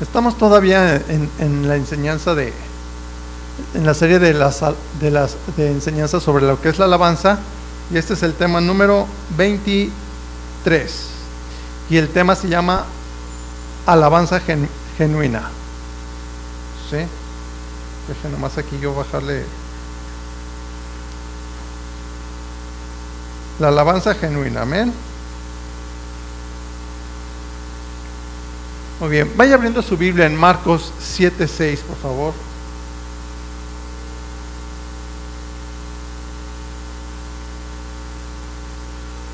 Estamos todavía en, la enseñanza de, en la serie de las, de las de enseñanzas sobre lo que es la alabanza, y este es el tema número 23. Y el tema se llama alabanza gen- genuina. ¿Sí? Dejen nomás aquí yo bajarle. La alabanza genuina, amén. Muy bien, vaya abriendo su Biblia en Marcos 7:6, por favor.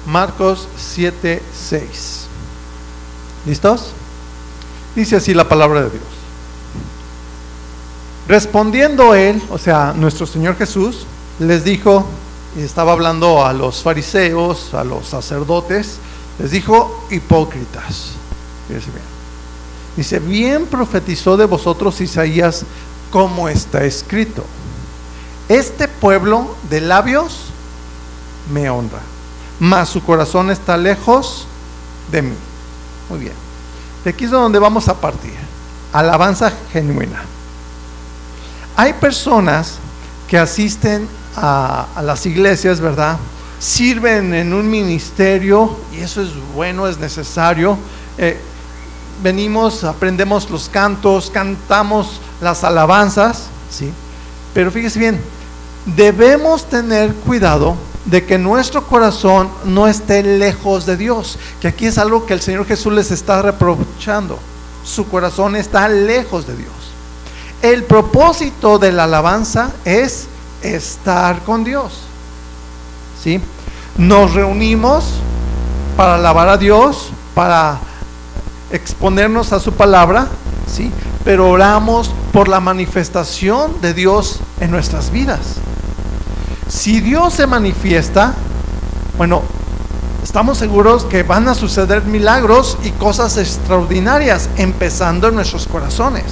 Marcos 7:6. ¿Listos? Dice así la palabra de Dios. Respondiendo él, o sea, nuestro Señor Jesús, les dijo, y estaba hablando a los fariseos, a los sacerdotes, les dijo, hipócritas. Fíjense bien. Dice, bien profetizó de vosotros Isaías como está escrito. Este pueblo de labios me honra, mas su corazón está lejos de mí. Muy bien. De aquí es donde vamos a partir. Alabanza genuina. Hay personas que asisten a, las iglesias, ¿verdad? Sirven en un ministerio y eso es bueno, es necesario. Eh, venimos, aprendemos los cantos, cantamos las alabanzas, ¿sí? Pero fíjese bien, debemos tener cuidado de que nuestro corazón no esté lejos de Dios, que aquí es algo que el Señor Jesús les está reprochando. Su corazón está lejos de Dios. El propósito de la alabanza es estar con Dios. ¿Sí? Nos reunimos para alabar a Dios, para exponernos a su palabra, ¿sí? Pero oramos por la manifestación de Dios en nuestras vidas. Si Dios se manifiesta, bueno, estamos seguros que van a suceder milagros y cosas extraordinarias, empezando en nuestros corazones.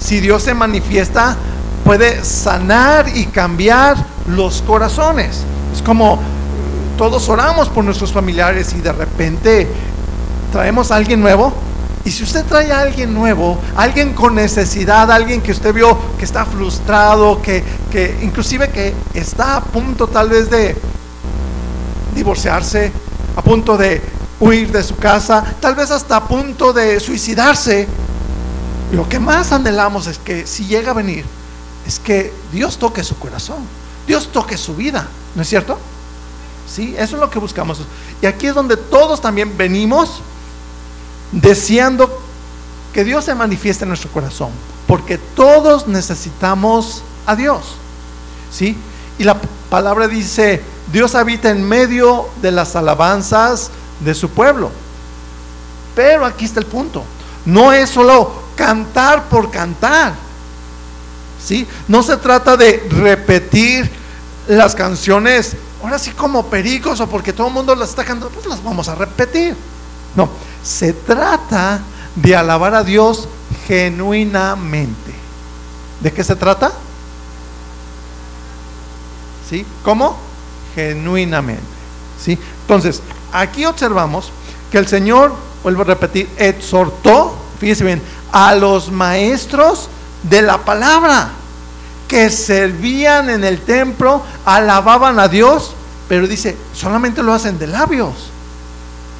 Si Dios se manifiesta, puede sanar y cambiar los corazones. Es como todos oramos por nuestros familiares y de repente traemos a alguien nuevo. Y si usted trae a alguien nuevo, alguien con necesidad, alguien que usted vio que está frustrado, que, que inclusive que está a punto tal vez de divorciarse, a punto de huir de su casa, tal vez hasta a punto de suicidarse, lo que más anhelamos es que si llega a venir, es que Dios toque su corazón, Dios toque su vida, ¿no es cierto? Sí, eso es lo que buscamos. Y aquí es donde todos también venimos deseando que Dios se manifieste en nuestro corazón, porque todos necesitamos a Dios. ¿Sí? Y la palabra dice, Dios habita en medio de las alabanzas de su pueblo. Pero aquí está el punto. No es solo cantar por cantar. ¿Sí? No se trata de repetir las canciones, ahora sí como pericos o porque todo el mundo las está cantando, pues las vamos a repetir. No, se trata de alabar a Dios genuinamente. ¿De qué se trata? ¿Sí? ¿Cómo? Genuinamente. ¿Sí? Entonces, aquí observamos que el Señor, vuelvo a repetir, exhortó, fíjese bien, a los maestros de la palabra que servían en el templo, alababan a Dios, pero dice, solamente lo hacen de labios.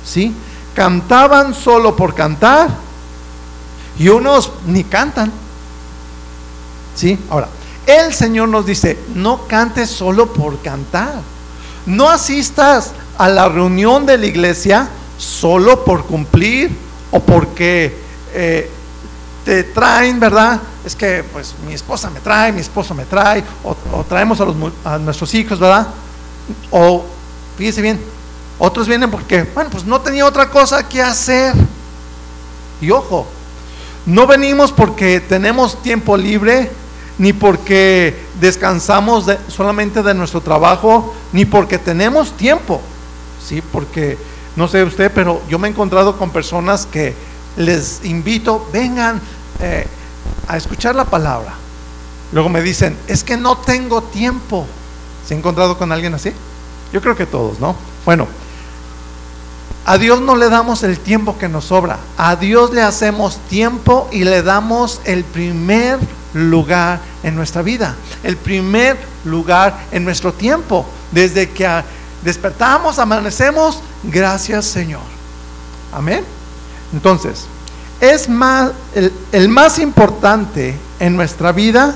¿Sí? Cantaban solo por cantar y unos ni cantan. ¿Sí? Ahora, el Señor nos dice, no cantes solo por cantar. No asistas a la reunión de la iglesia solo por cumplir o porque eh, te traen, ¿verdad? Es que pues mi esposa me trae, mi esposo me trae, o, traemos a nuestros hijos, ¿verdad? O, fíjese bien, otros vienen porque, bueno, pues no tenía otra cosa que hacer. Y ojo, no venimos porque tenemos tiempo libre, ni porque descansamos de, solamente de nuestro trabajo, ni porque tenemos tiempo. Sí, porque no sé usted, pero yo me he encontrado con personas que les invito, vengan eh, a escuchar la palabra. Luego me dicen, es que no tengo tiempo. ¿Se ha encontrado con alguien así? Yo creo que todos, ¿no? Bueno, a Dios no le damos el tiempo que nos sobra. A Dios le hacemos tiempo y le damos el primer lugar en nuestra vida. El primer lugar en nuestro tiempo. Desde que despertamos, amanecemos, gracias Señor. Amén. Entonces, es más, el, el más importante en nuestra vida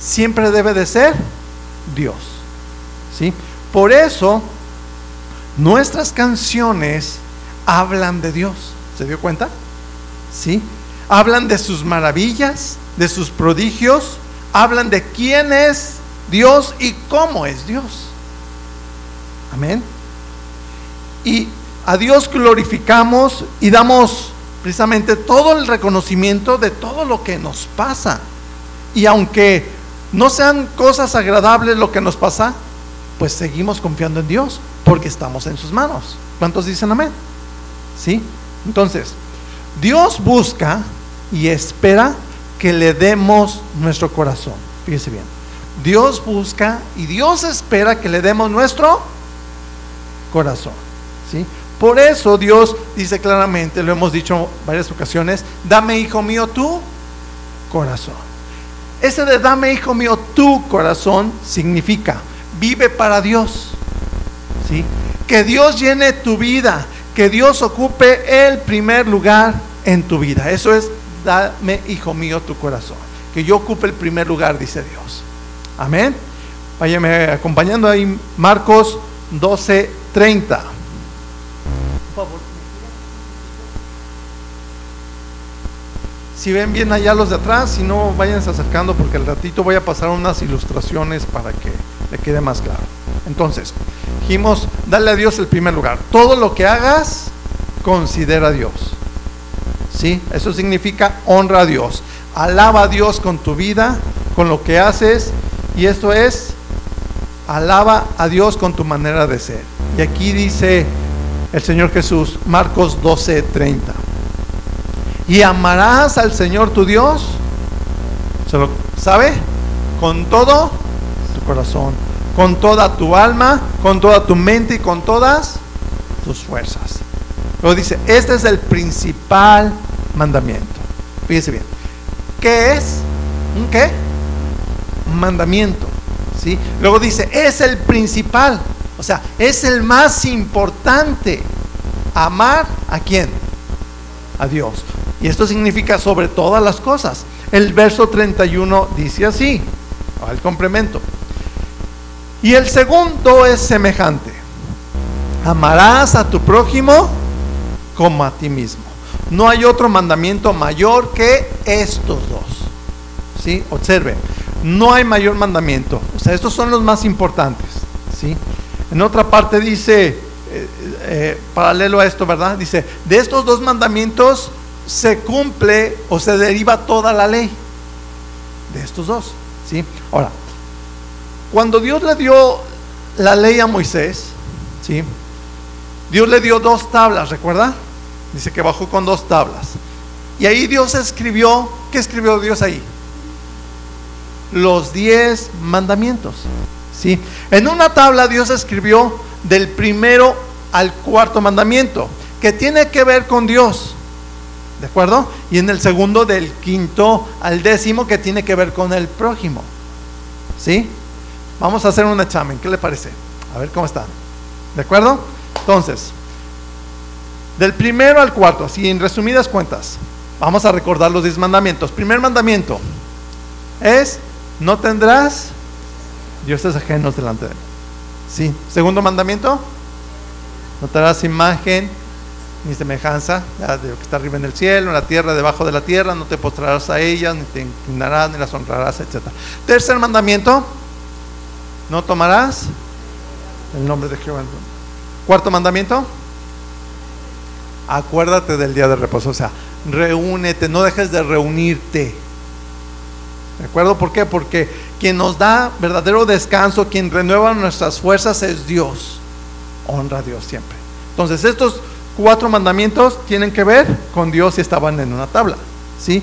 siempre debe de ser Dios. ¿Sí? Por eso nuestras canciones hablan de Dios. ¿Se dio cuenta? ¿Sí? Hablan de sus maravillas, de sus prodigios, hablan de quién es Dios y cómo es Dios. Amén. Y a Dios glorificamos y damos precisamente todo el reconocimiento de todo lo que nos pasa. Y aunque no sean cosas agradables lo que nos pasa, pues seguimos confiando en Dios porque estamos en sus manos. ¿Cuántos dicen amén? ¿Sí? Entonces, Dios busca y espera que le demos nuestro corazón. Fíjese bien. Dios busca y Dios espera que le demos nuestro corazón. ¿Sí? Por eso Dios dice claramente, lo hemos dicho varias ocasiones, dame hijo mío tu corazón. Ese de dame hijo mío tu corazón significa vive para Dios. ¿Sí? Que Dios llene tu vida, que Dios ocupe el primer lugar en tu vida. Eso es dame hijo mío tu corazón. Que yo ocupe el primer lugar, dice Dios. Amén. Váyame acompañando ahí Marcos 12:30. Si ven bien allá los de atrás, si no, váyanse acercando porque al ratito voy a pasar unas ilustraciones para que le quede más claro. Entonces, dijimos, dale a Dios el primer lugar. Todo lo que hagas, considera a Dios. ¿Sí? Eso significa honra a Dios. Alaba a Dios con tu vida, con lo que haces. Y esto es, alaba a Dios con tu manera de ser. Y aquí dice el Señor Jesús, Marcos 12, 30. Y amarás al Señor tu Dios, ¿se lo sabe? Con todo corazón, con toda tu alma, con toda tu mente y con todas tus fuerzas. Luego dice, este es el principal mandamiento. Fíjese bien. ¿Qué es? ¿Un qué? mandamiento. ¿sí? Luego dice, es el principal. O sea, es el más importante. Amar a quién? A Dios. Y esto significa sobre todas las cosas. El verso 31 dice así, el complemento. Y el segundo es semejante. Amarás a tu prójimo como a ti mismo. No hay otro mandamiento mayor que estos dos. ¿Sí? Observe, no hay mayor mandamiento. O sea, estos son los más importantes. ¿Sí? En otra parte dice, eh, eh, paralelo a esto, ¿verdad? Dice, de estos dos mandamientos se cumple o se deriva toda la ley. De estos dos. ¿Sí? Ahora, cuando Dios le dio la ley a Moisés, ¿sí? Dios le dio dos tablas, ¿recuerda? Dice que bajó con dos tablas. Y ahí Dios escribió, ¿qué escribió Dios ahí? Los diez mandamientos. ¿sí? En una tabla Dios escribió del primero al cuarto mandamiento, que tiene que ver con Dios. ¿De acuerdo? Y en el segundo del quinto al décimo, que tiene que ver con el prójimo. ¿Sí? Vamos a hacer un examen, ¿qué le parece? A ver cómo está. ¿De acuerdo? Entonces, del primero al cuarto, así en resumidas cuentas, vamos a recordar los diez mandamientos. Primer mandamiento es, no tendrás dioses ajenos delante de él. Sí. Segundo mandamiento, no tendrás imagen ni semejanza de lo que está arriba en el cielo, en la tierra, debajo de la tierra, no te postrarás a ellas, ni te inclinarás, ni las honrarás, etc. Tercer mandamiento, no tomarás el nombre de Jehová. Cuarto mandamiento, acuérdate del día de reposo, o sea, reúnete, no dejes de reunirte. ¿De acuerdo? ¿Por qué? Porque quien nos da verdadero descanso, quien renueva nuestras fuerzas es Dios. Honra a Dios siempre. Entonces, estos cuatro mandamientos tienen que ver con Dios y estaban en una tabla. ¿Sí?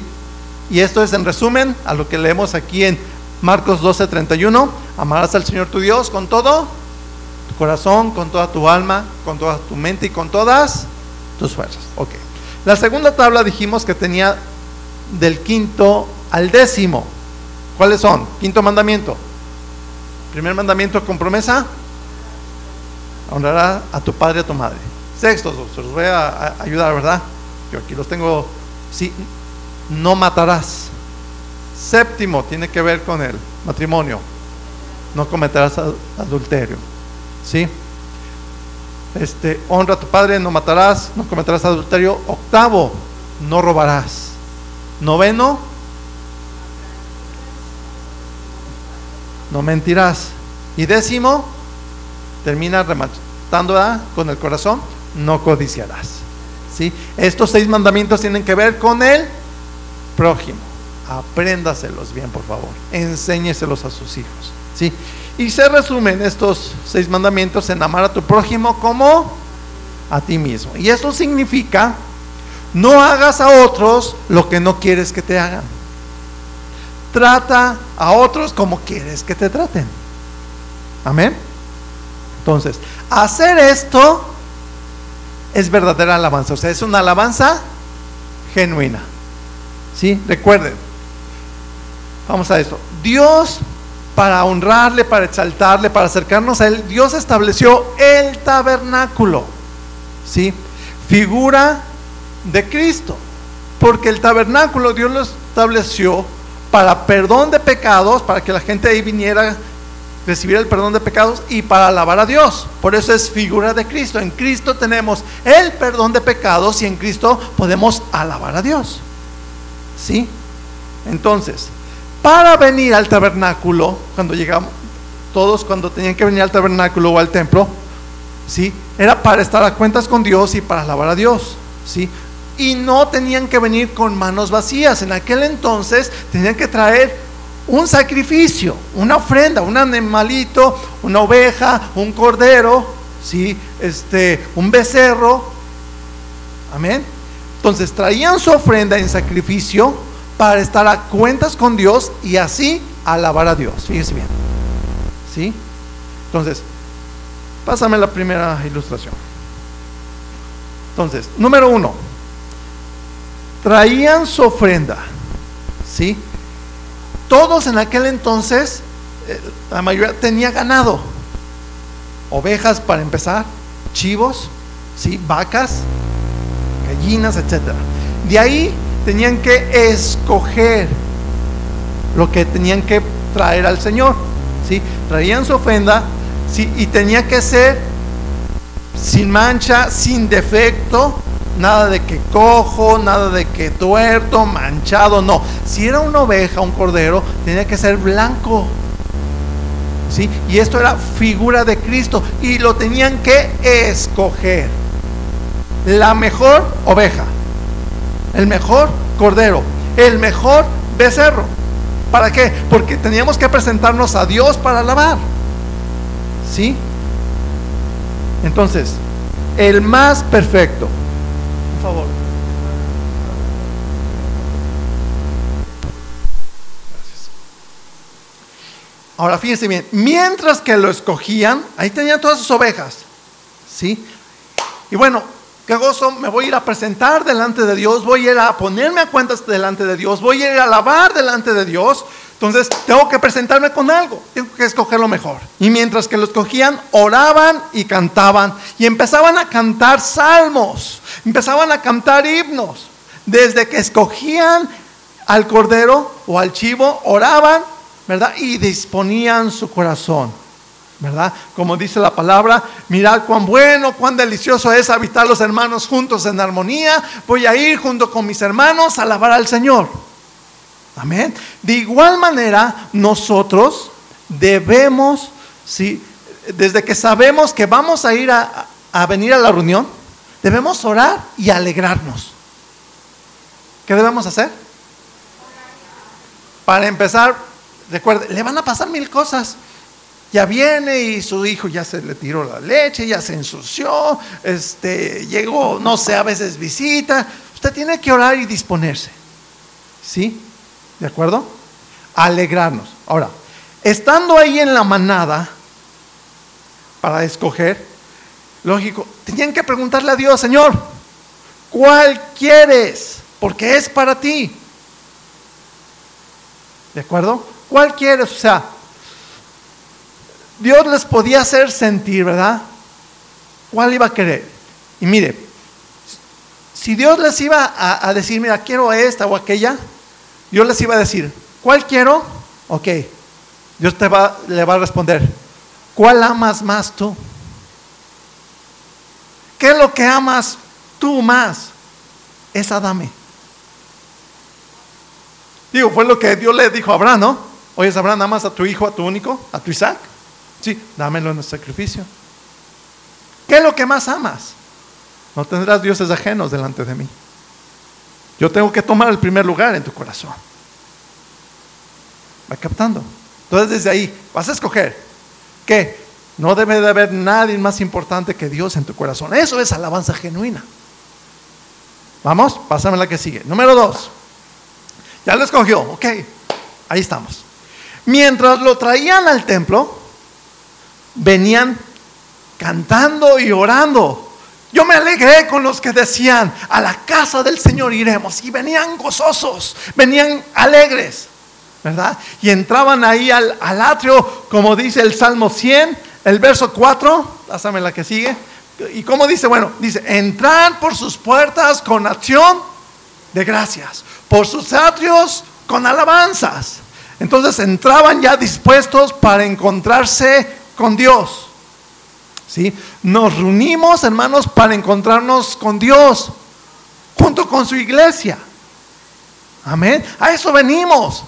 Y esto es en resumen a lo que leemos aquí en Marcos 12, 31. Amarás al Señor tu Dios con todo tu corazón, con toda tu alma, con toda tu mente y con todas tus fuerzas. Ok. La segunda tabla dijimos que tenía del quinto al décimo. ¿Cuáles son? Quinto mandamiento. Primer mandamiento con promesa. Honrará a tu padre y a tu madre. Sexto, se los voy a, ayudar, ¿verdad? Yo aquí los tengo. Sí, no matarás. Séptimo, tiene que ver con el matrimonio. No cometerás adulterio. ¿Sí? Este, honra a tu padre, no matarás, no cometerás adulterio. Octavo, no robarás. Noveno, no mentirás. Y décimo, termina rematando con el corazón, no codiciarás. ¿Sí? Estos seis mandamientos tienen que ver con el prójimo. Apréndaselos bien, por favor. Enséñeselos a sus hijos. ¿Sí? Y se resumen estos seis mandamientos en amar a tu prójimo como a ti mismo. Y eso significa, no hagas a otros lo que no quieres que te hagan. Trata a otros como quieres que te traten. Amén. Entonces, hacer esto es verdadera alabanza. O sea, es una alabanza genuina. ¿Sí? Recuerden. Vamos a esto. Dios, para honrarle, para exaltarle, para acercarnos a Él, Dios estableció el tabernáculo. ¿Sí? Figura de Cristo. Porque el tabernáculo Dios lo estableció para perdón de pecados, para que la gente ahí viniera recibir el perdón de pecados y para alabar a Dios. Por eso es figura de Cristo. En Cristo tenemos el perdón de pecados y en Cristo podemos alabar a Dios. ¿Sí? Entonces, para venir al tabernáculo, cuando llegamos, todos cuando tenían que venir al tabernáculo o al templo, ¿sí? Era para estar a cuentas con Dios y para alabar a Dios, ¿sí? Y no tenían que venir con manos vacías. En aquel entonces tenían que traer un sacrificio, una ofrenda, un animalito, una oveja, un cordero, ¿sí? este, un becerro. Amén. Entonces traían su ofrenda en sacrificio para estar a cuentas con Dios y así alabar a Dios. Fíjese bien. ¿Sí? Entonces, pásame la primera ilustración. Entonces, número uno, traían su ofrenda. ¿Sí? Todos en aquel entonces, eh, la mayoría tenía ganado. Ovejas para empezar, chivos, ¿sí? vacas, gallinas, etc. De ahí tenían que escoger lo que tenían que traer al Señor. ¿sí? Traían su ofrenda ¿sí? y tenía que ser sin mancha, sin defecto, Nada de que cojo, nada de que tuerto, manchado, no. Si era una oveja, un cordero, tenía que ser blanco. ¿Sí? Y esto era figura de Cristo y lo tenían que escoger. La mejor oveja, el mejor cordero, el mejor becerro. ¿Para qué? Porque teníamos que presentarnos a Dios para alabar. ¿Sí? Entonces, el más perfecto, favor. Gracias. Ahora fíjense bien, mientras que lo escogían, ahí tenían todas sus ovejas. ¿Sí? Y bueno, qué gozo, me voy a ir a presentar delante de Dios, voy a ir a ponerme a cuentas delante de Dios, voy a ir a alabar delante de Dios. Entonces tengo que presentarme con algo, tengo que escoger lo mejor. Y mientras que lo escogían, oraban y cantaban. Y empezaban a cantar salmos, empezaban a cantar himnos. Desde que escogían al cordero o al chivo, oraban, ¿verdad? Y disponían su corazón, ¿verdad? Como dice la palabra, mirad cuán bueno, cuán delicioso es habitar los hermanos juntos en armonía. Voy a ir junto con mis hermanos a alabar al Señor. Amén. De igual manera, nosotros debemos, ¿sí? desde que sabemos que vamos a ir a, venir a la reunión, debemos orar y alegrarnos. ¿Qué debemos hacer? Para empezar, recuerde, le van a pasar mil cosas. Ya viene y su hijo ya se le tiró la leche, ya se ensució, este, llegó, no sé, a veces visita. Usted tiene que orar y disponerse. ¿Sí? ¿De acuerdo? Alegrarnos. Ahora, estando ahí en la manada para escoger, lógico, tenían que preguntarle a Dios, Señor, ¿Cuál quieres? Porque es para ti. ¿De acuerdo? ¿Cuál quieres? O sea, Dios les podía hacer sentir, ¿verdad? ¿Cuál iba a querer? Y mire, si Dios les iba a, decir, mira, quiero esta o aquella, Dios les iba a decir, ¿cuál quiero? Ok, Dios te va, le va a responder, ¿cuál amas más tú? ¿Qué es lo que amas tú más? Esa dame. Digo, fue lo que Dios le dijo a Abraham, ¿no? Oye, Abraham, ¿amas a tu hijo, a tu único, a tu Isaac? Sí, dámelo en el sacrificio. ¿Qué es lo que más amas? No tendrás dioses ajenos delante de mí. Yo tengo que tomar el primer lugar en tu corazón. Va captando. Entonces desde ahí vas a escoger que no debe de haber nadie más importante que Dios en tu corazón. Eso es alabanza genuina. Vamos, pásame la que sigue. Número dos. Ya lo escogió, ok. Ahí estamos. Mientras lo traían al templo, venían cantando y orando. Yo me alegré con los que decían, a la casa del Señor iremos. Y venían gozosos, venían alegres, ¿verdad? Y entraban ahí al, atrio, como dice el Salmo 100, el verso 4, pásame la que sigue. ¿Y cómo dice? Bueno, dice, entrar por sus puertas con acción de gracias, por sus atrios con alabanzas. Entonces entraban ya dispuestos para encontrarse con Dios. ¿sí? Nos reunimos, hermanos, para encontrarnos con Dios, junto con su iglesia. Amén. A eso venimos.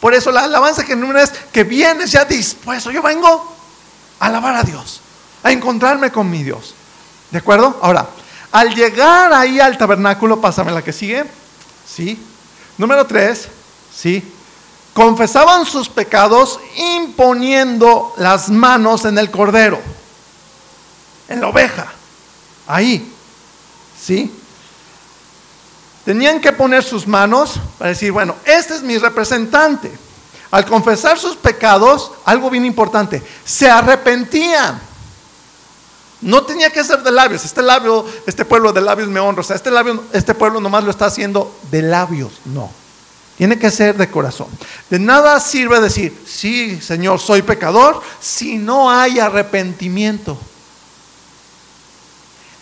Por eso la alabanza que no es que vienes ya dispuesto. Yo vengo a alabar a Dios, a encontrarme con mi Dios. ¿De acuerdo? Ahora, al llegar ahí al tabernáculo, pásame la que sigue. ¿Sí? Número tres, ¿sí? Confesaban sus pecados imponiendo las manos en el cordero, en la oveja, ahí, ¿sí? Tenían que poner sus manos para decir, bueno, este es mi representante. Al confesar sus pecados, algo bien importante, se arrepentían. No tenía que ser de labios. Este labio, este pueblo de labios me honra. O sea, este, labio, este pueblo nomás lo está haciendo de labios. No. Tiene que ser de corazón. De nada sirve decir, sí, Señor, soy pecador, si no hay arrepentimiento.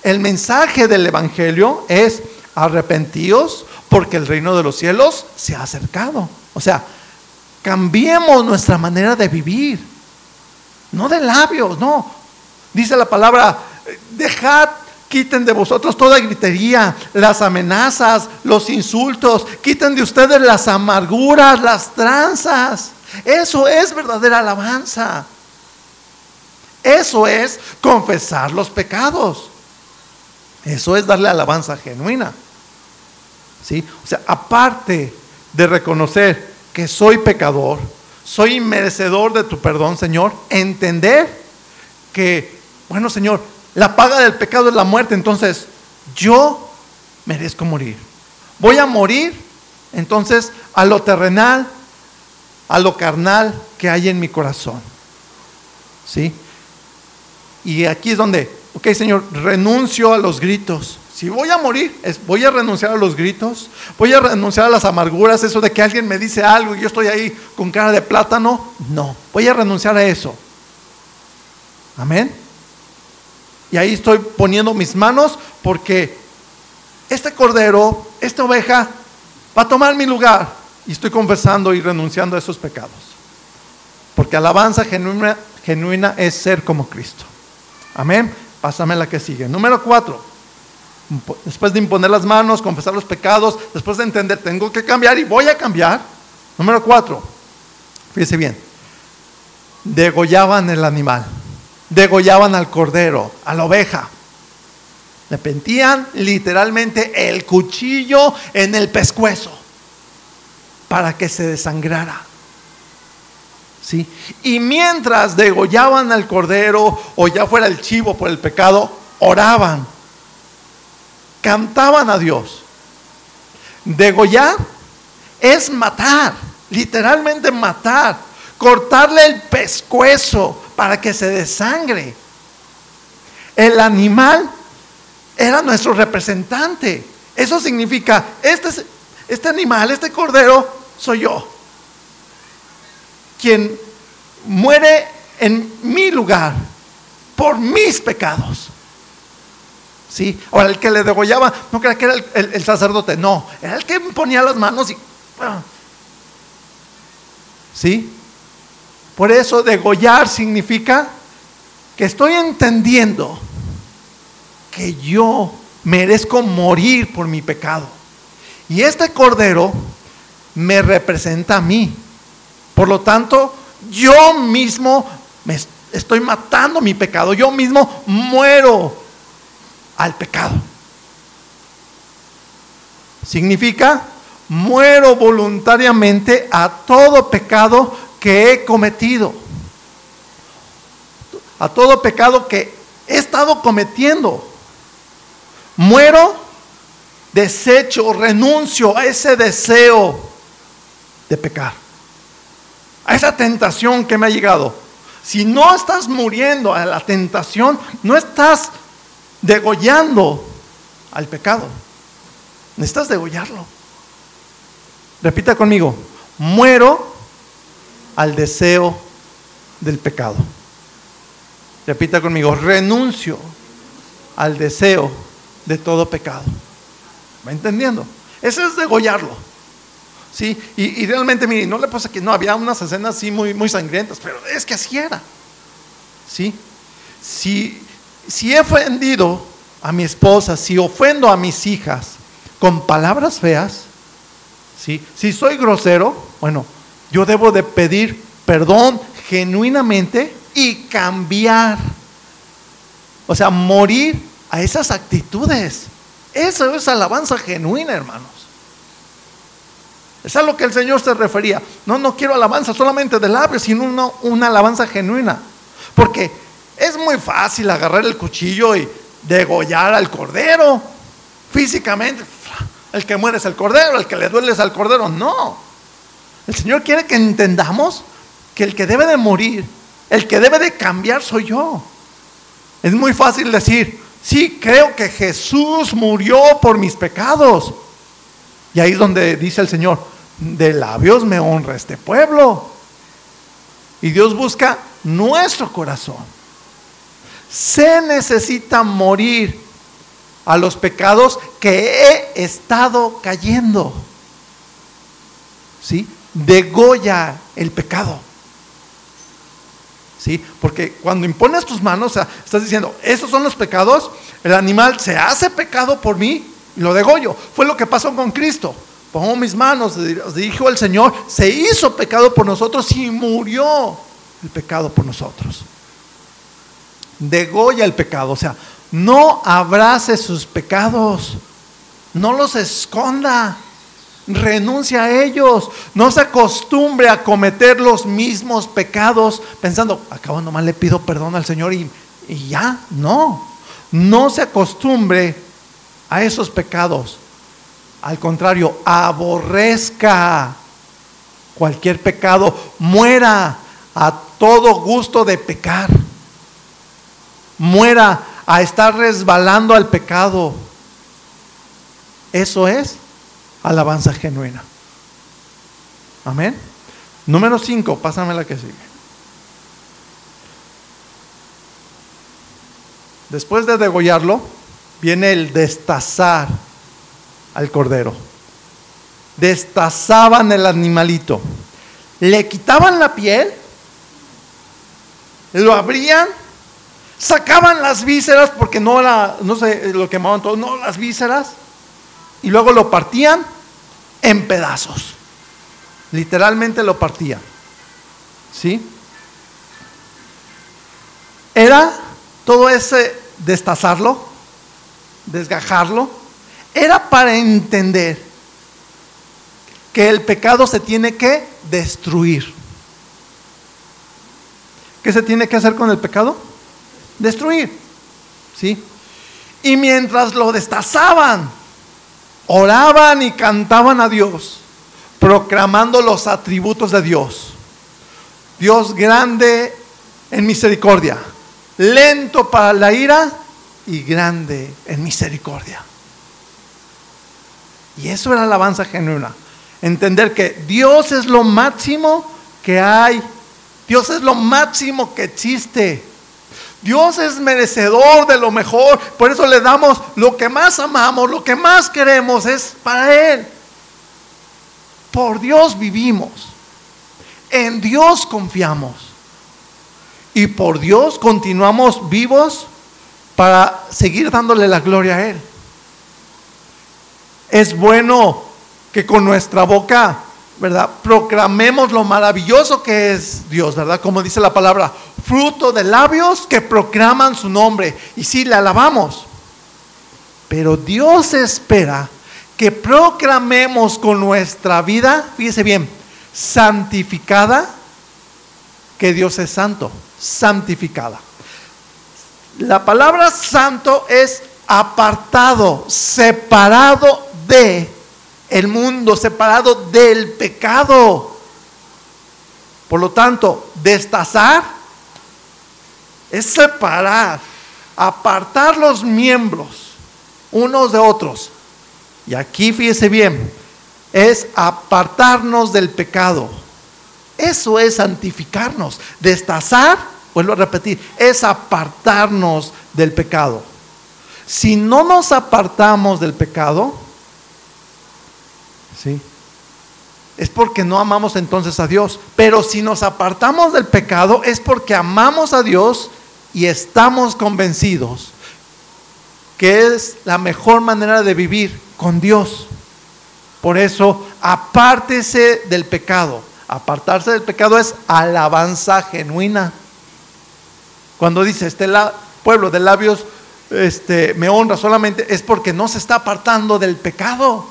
El mensaje del Evangelio es arrepentíos porque el reino de los cielos se ha acercado. O sea, cambiemos nuestra manera de vivir. No de labios, no. Dice la palabra, dejad Quiten de vosotros toda gritería, las amenazas, los insultos. Quiten de ustedes las amarguras, las tranzas. Eso es verdadera alabanza. Eso es confesar los pecados. Eso es darle alabanza genuina. ¿Sí? O sea, aparte de reconocer que soy pecador, soy merecedor de tu perdón, Señor, entender que, bueno, Señor, la paga del pecado es la muerte, entonces yo merezco morir. Voy a morir, entonces, a lo terrenal, a lo carnal que hay en mi corazón. ¿Sí? Y aquí es donde, ok Señor, renuncio a los gritos. Si voy a morir, voy a renunciar a los gritos, voy a renunciar a las amarguras, eso de que alguien me dice algo y yo estoy ahí con cara de plátano. No, voy a renunciar a eso. Amén. Y ahí estoy poniendo mis manos porque este cordero, esta oveja, va a tomar mi lugar. Y estoy confesando y renunciando a esos pecados. Porque alabanza genuina, es ser como Cristo. Amén. Pásame la que sigue. Número cuatro. Después de imponer las manos, confesar los pecados, después de entender, tengo que cambiar y voy a cambiar. Número cuatro. Fíjese bien. Degollaban el animal degollaban al cordero, a la oveja. Le pentían literalmente el cuchillo en el pescuezo para que se desangrara. ¿Sí? Y mientras degollaban al cordero o ya fuera el chivo por el pecado, oraban, cantaban a Dios. Degollar es matar, literalmente matar, cortarle el pescuezo para que se desangre. El animal era nuestro representante. Eso significa, este, este animal, este cordero, soy yo. Quien muere en mi lugar por mis pecados. ¿Sí? Ahora, el que le degollaba, no creía que era el, sacerdote, no, era el que ponía las manos y... ¿Sí? Por eso degollar significa que estoy entendiendo que yo merezco morir por mi pecado. Y este cordero me representa a mí. Por lo tanto, yo mismo me estoy matando mi pecado. Yo mismo muero al pecado. Significa, muero voluntariamente a todo pecado que he cometido. A todo pecado que he estado cometiendo. Muero, desecho, renuncio a ese deseo de pecar. A esa tentación que me ha llegado. Si no estás muriendo a la tentación, no estás degollando al pecado. Necesitas degollarlo. Repita conmigo, muero al deseo del pecado. Repita conmigo, renuncio al deseo de todo pecado. ¿Va entendiendo? Eso es degollarlo. ¿Sí? Y, realmente, mire, no le pasa que no, había unas escenas así muy, muy sangrientas, pero es que así era. ¿Sí? Si, si he ofendido a mi esposa, si ofendo a mis hijas con palabras feas, ¿sí? si soy grosero, bueno, yo debo de pedir perdón genuinamente y cambiar. O sea, morir a esas actitudes. Eso es alabanza genuina, hermanos. Es a lo que el Señor se refería. No, no quiero alabanza solamente de labios, sino una alabanza genuina. Porque es muy fácil agarrar el cuchillo y degollar al cordero. Físicamente, el que muere es el cordero, el que le duele es al cordero. No. El Señor quiere que entendamos que el que debe de morir, el que debe de cambiar soy yo. Es muy fácil decir, sí, creo que Jesús murió por mis pecados. Y ahí es donde dice el Señor, de labios me honra este pueblo. Y Dios busca nuestro corazón se necesita morir a los pecados que he estado cayendo. ¿Sí? Degolla el pecado. ¿Sí? Porque cuando impones tus manos, estás diciendo, esos son los pecados, el animal se hace pecado por mí y lo degollo. Fue lo que pasó con Cristo. Pongo mis manos, dijo el Señor, se hizo pecado por nosotros y murió el pecado por nosotros degolla el pecado. O sea, no abrace sus pecados, no los esconda, renuncia a ellos, no se acostumbre a cometer los mismos pecados pensando, acabo nomás le pido perdón al Señor y, y ya, no, no se acostumbre a esos pecados. Al contrario, aborrezca cualquier pecado, muera a todo gusto de pecar muera a estar resbalando al pecado. Eso es alabanza genuina. Amén. Número 5, pásame la que sigue. Después de degollarlo, viene el destazar al cordero. Destazaban el animalito. Le quitaban la piel, lo abrían sacaban las vísceras, porque no era, no sé, lo quemaban todo, no, las vísceras, y luego lo partían en pedazos. Literalmente lo partían. ¿Sí? Era todo ese destazarlo, desgajarlo, era para entender que el pecado se tiene que destruir. ¿Qué se tiene que hacer con el pecado? destruir. ¿Sí? Y mientras lo destazaban, oraban y cantaban a Dios, proclamando los atributos de Dios. Dios grande en misericordia, lento para la ira y grande en misericordia. Y eso era alabanza genuina. Entender que Dios es lo máximo que hay. Dios es lo máximo que existe. Dios es merecedor de lo mejor. Por eso le damos lo que más amamos, lo que más queremos es para Él. Por Dios vivimos. En Dios confiamos. Y por Dios continuamos vivos para seguir dándole la gloria a Él. Es bueno que con nuestra boca, ¿verdad? Proclamemos lo maravilloso que es Dios, ¿verdad? Como dice la palabra, fruto de labios que proclaman su nombre. Y sí, le alabamos. Pero Dios espera que proclamemos con nuestra vida, fíjese bien, santificada, que Dios es santo, santificada. La palabra santo es apartado, separado de el mundo, separado del pecado. Por lo tanto, destazar es separar, apartar los miembros unos de otros. Y aquí fíjese bien, es apartarnos del pecado. Eso es santificarnos. Destazar, vuelvo a repetir, es apartarnos del pecado. Si no nos apartamos del pecado, ¿sí? Es porque no amamos entonces a Dios. Pero si nos apartamos del pecado es porque amamos a Dios y estamos convencidos que es la mejor manera de vivir con Dios. Por eso, apártese del pecado. Apartarse del pecado es alabanza genuina. Cuando dice este pueblo de labios este, me honra solamente es porque no se está apartando del pecado.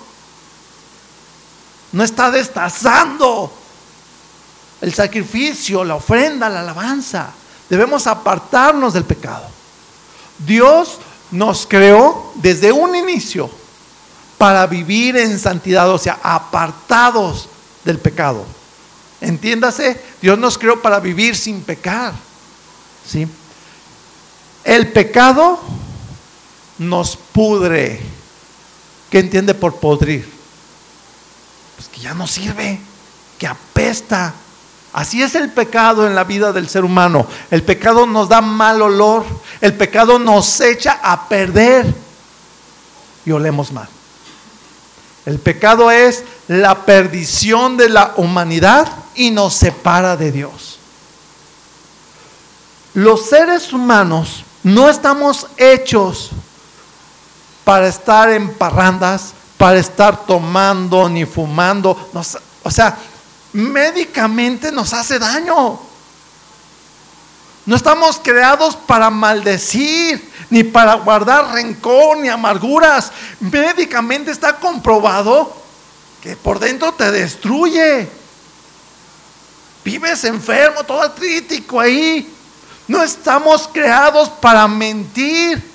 No está destazando el sacrificio, la ofrenda, la alabanza. Debemos apartarnos del pecado. Dios nos creó desde un inicio para vivir en santidad, o sea, apartados del pecado. Entiéndase, Dios nos creó para vivir sin pecar. ¿Sí? El pecado nos pudre. ¿Qué entiende por podrir? Pues que ya no sirve, que apesta. Así es el pecado en la vida del ser humano. El pecado nos da mal olor. El pecado nos echa a perder y olemos mal. El pecado es la perdición de la humanidad y nos separa de Dios. Los seres humanos no estamos hechos para estar en parrandas, para estar tomando ni fumando. o sea, médicamente nos hace daño. No estamos creados para maldecir, ni para guardar rencor, ni amarguras. Médicamente está comprobado que por dentro te destruye. Vives enfermo, todo crítico ahí. No estamos creados para mentir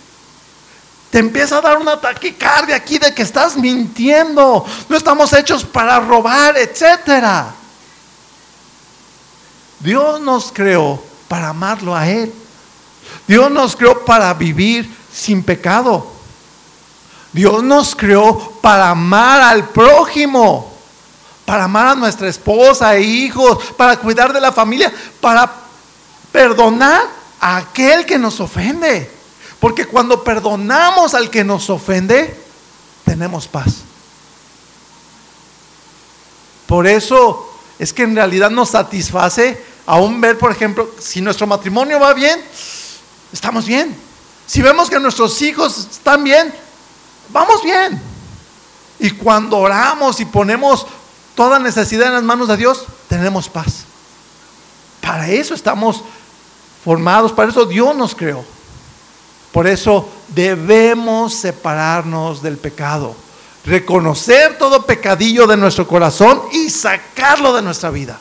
te empieza a dar una taquicardia aquí de que estás mintiendo. No estamos hechos para robar, etcétera. Dios nos creó para amarlo a Él. Dios nos creó para vivir sin pecado. Dios nos creó para amar al prójimo, para amar a nuestra esposa e hijos, para cuidar de la familia, para perdonar a aquel que nos ofende. Porque cuando perdonamos al que nos ofende, tenemos paz. Por eso es que en realidad nos satisface aún ver, por ejemplo, si nuestro matrimonio va bien, estamos bien. Si vemos que nuestros hijos están bien, vamos bien. Y cuando oramos y ponemos toda necesidad en las manos de Dios, tenemos paz. Para eso estamos formados, para eso Dios nos creó. Por eso debemos separarnos del pecado, reconocer todo pecadillo de nuestro corazón y sacarlo de nuestra vida.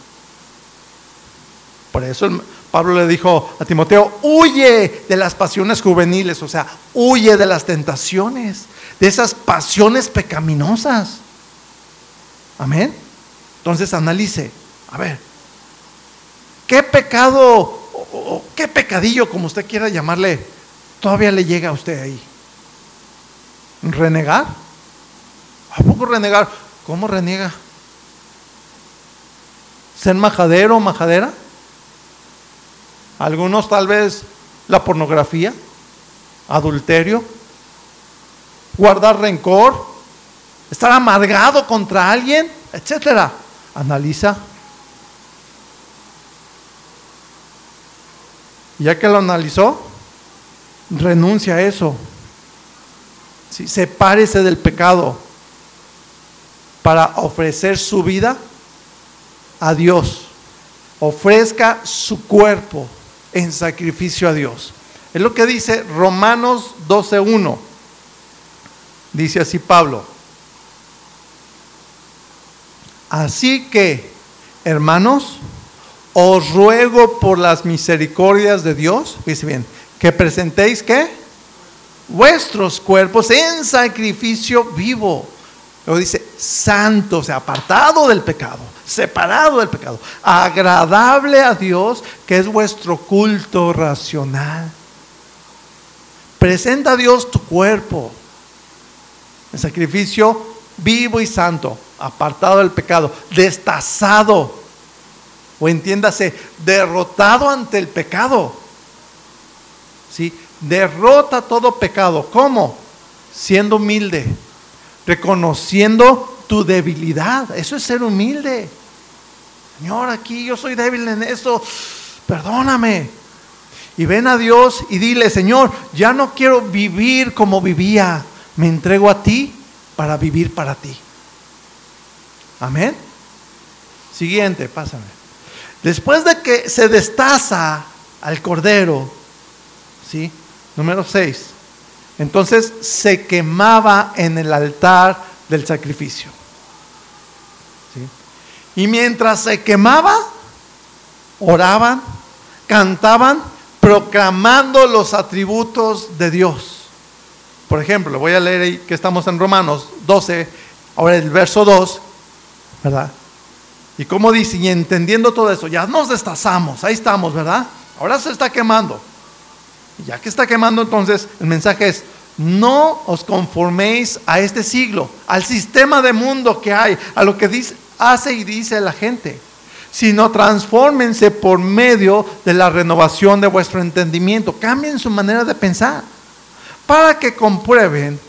Por eso Pablo le dijo a Timoteo, huye de las pasiones juveniles, o sea, huye de las tentaciones, de esas pasiones pecaminosas. Amén. Entonces analice, a ver, ¿qué pecado o qué pecadillo, como usted quiera llamarle, todavía le llega a usted ahí? ¿Renegar? ¿A poco renegar? ¿Cómo reniega? ¿Ser majadero o majadera? Algunos tal vez la pornografía, adulterio, guardar rencor, estar amargado contra alguien, etcétera. Analiza. Ya que lo analizó, renuncia a eso. Sepárese del pecado para ofrecer su vida a Dios. Ofrezca su cuerpo en sacrificio a Dios. Es lo que dice Romanos 12.1. Dice así Pablo. Así que, hermanos, os ruego por las misericordias de Dios, dice bien, que presentéis qué? Vuestros cuerpos en sacrificio vivo. Luego dice, santo, o sea, apartado del pecado, separado del pecado, agradable a Dios, que es vuestro culto racional. Presenta a Dios tu cuerpo en sacrificio vivo y santo, apartado del pecado, destazado, o entiéndase, derrotado ante el pecado. ¿Sí? Derrota todo pecado. ¿Cómo? Siendo humilde, reconociendo tu debilidad. Eso es ser humilde. Señor, aquí yo soy débil en eso. Perdóname. Y ven a Dios y dile, Señor, ya no quiero vivir como vivía. Me entrego a ti para vivir para ti. Amén. Siguiente, pásame. Después de que se destaza al cordero, ¿sí? Número 6. Entonces se quemaba en el altar del sacrificio. ¿sí? Y mientras se quemaba, oraban, cantaban, proclamando los atributos de Dios. Por ejemplo, voy a leer ahí que estamos en Romanos 12, ahora el verso 2, ¿verdad? Y como dice, y entendiendo todo eso, ya nos destazamos, ahí estamos, ¿verdad? Ahora se está quemando. Ya que está quemando, entonces el mensaje es, no os conforméis a este siglo, al sistema de mundo que hay, a lo que hace y dice la gente, sino transfórmense por medio de la renovación de vuestro entendimiento, cambien su manera de pensar, para que comprueben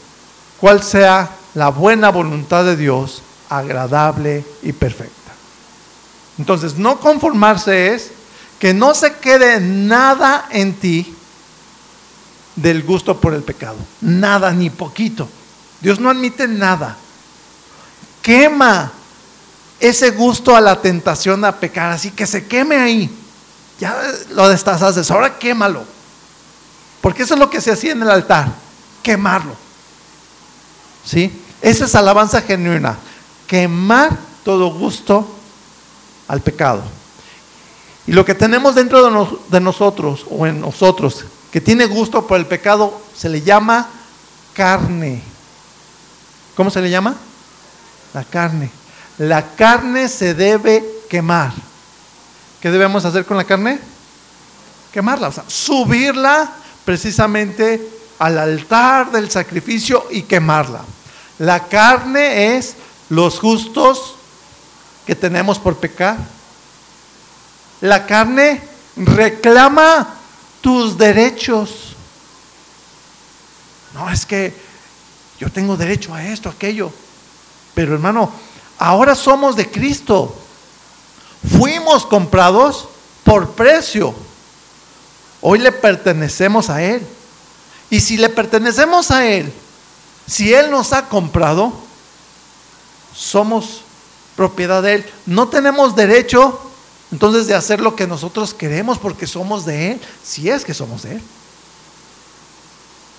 cuál sea la buena voluntad de Dios, agradable y perfecta. Entonces, no conformarse es que no se quede nada en ti del gusto por el pecado. Nada, ni poquito. Dios no admite nada. Quema ese gusto a la tentación a pecar, así que se queme ahí. Ya lo destazas, ahora quémalo. Porque eso es lo que se hacía en el altar, quemarlo. ¿Sí? Esa es alabanza genuina. Quemar todo gusto al pecado. Y lo que tenemos dentro de, de nosotros o en nosotros que tiene gusto por el pecado se le llama carne. ¿Cómo se le llama? La carne. La carne se debe quemar. ¿Qué debemos hacer con la carne? Quemarla, o sea, subirla precisamente al altar del sacrificio y quemarla. La carne es los justos que tenemos por pecar. La carne reclama tus derechos. No, es que yo tengo derecho a esto, a aquello. Pero hermano, ahora somos de Cristo. Fuimos comprados por precio. Hoy le pertenecemos a Él. Y si le pertenecemos a Él, si Él nos ha comprado, somos propiedad de Él. No tenemos derecho entonces de hacer lo que nosotros queremos porque somos de Él, si es que somos de Él.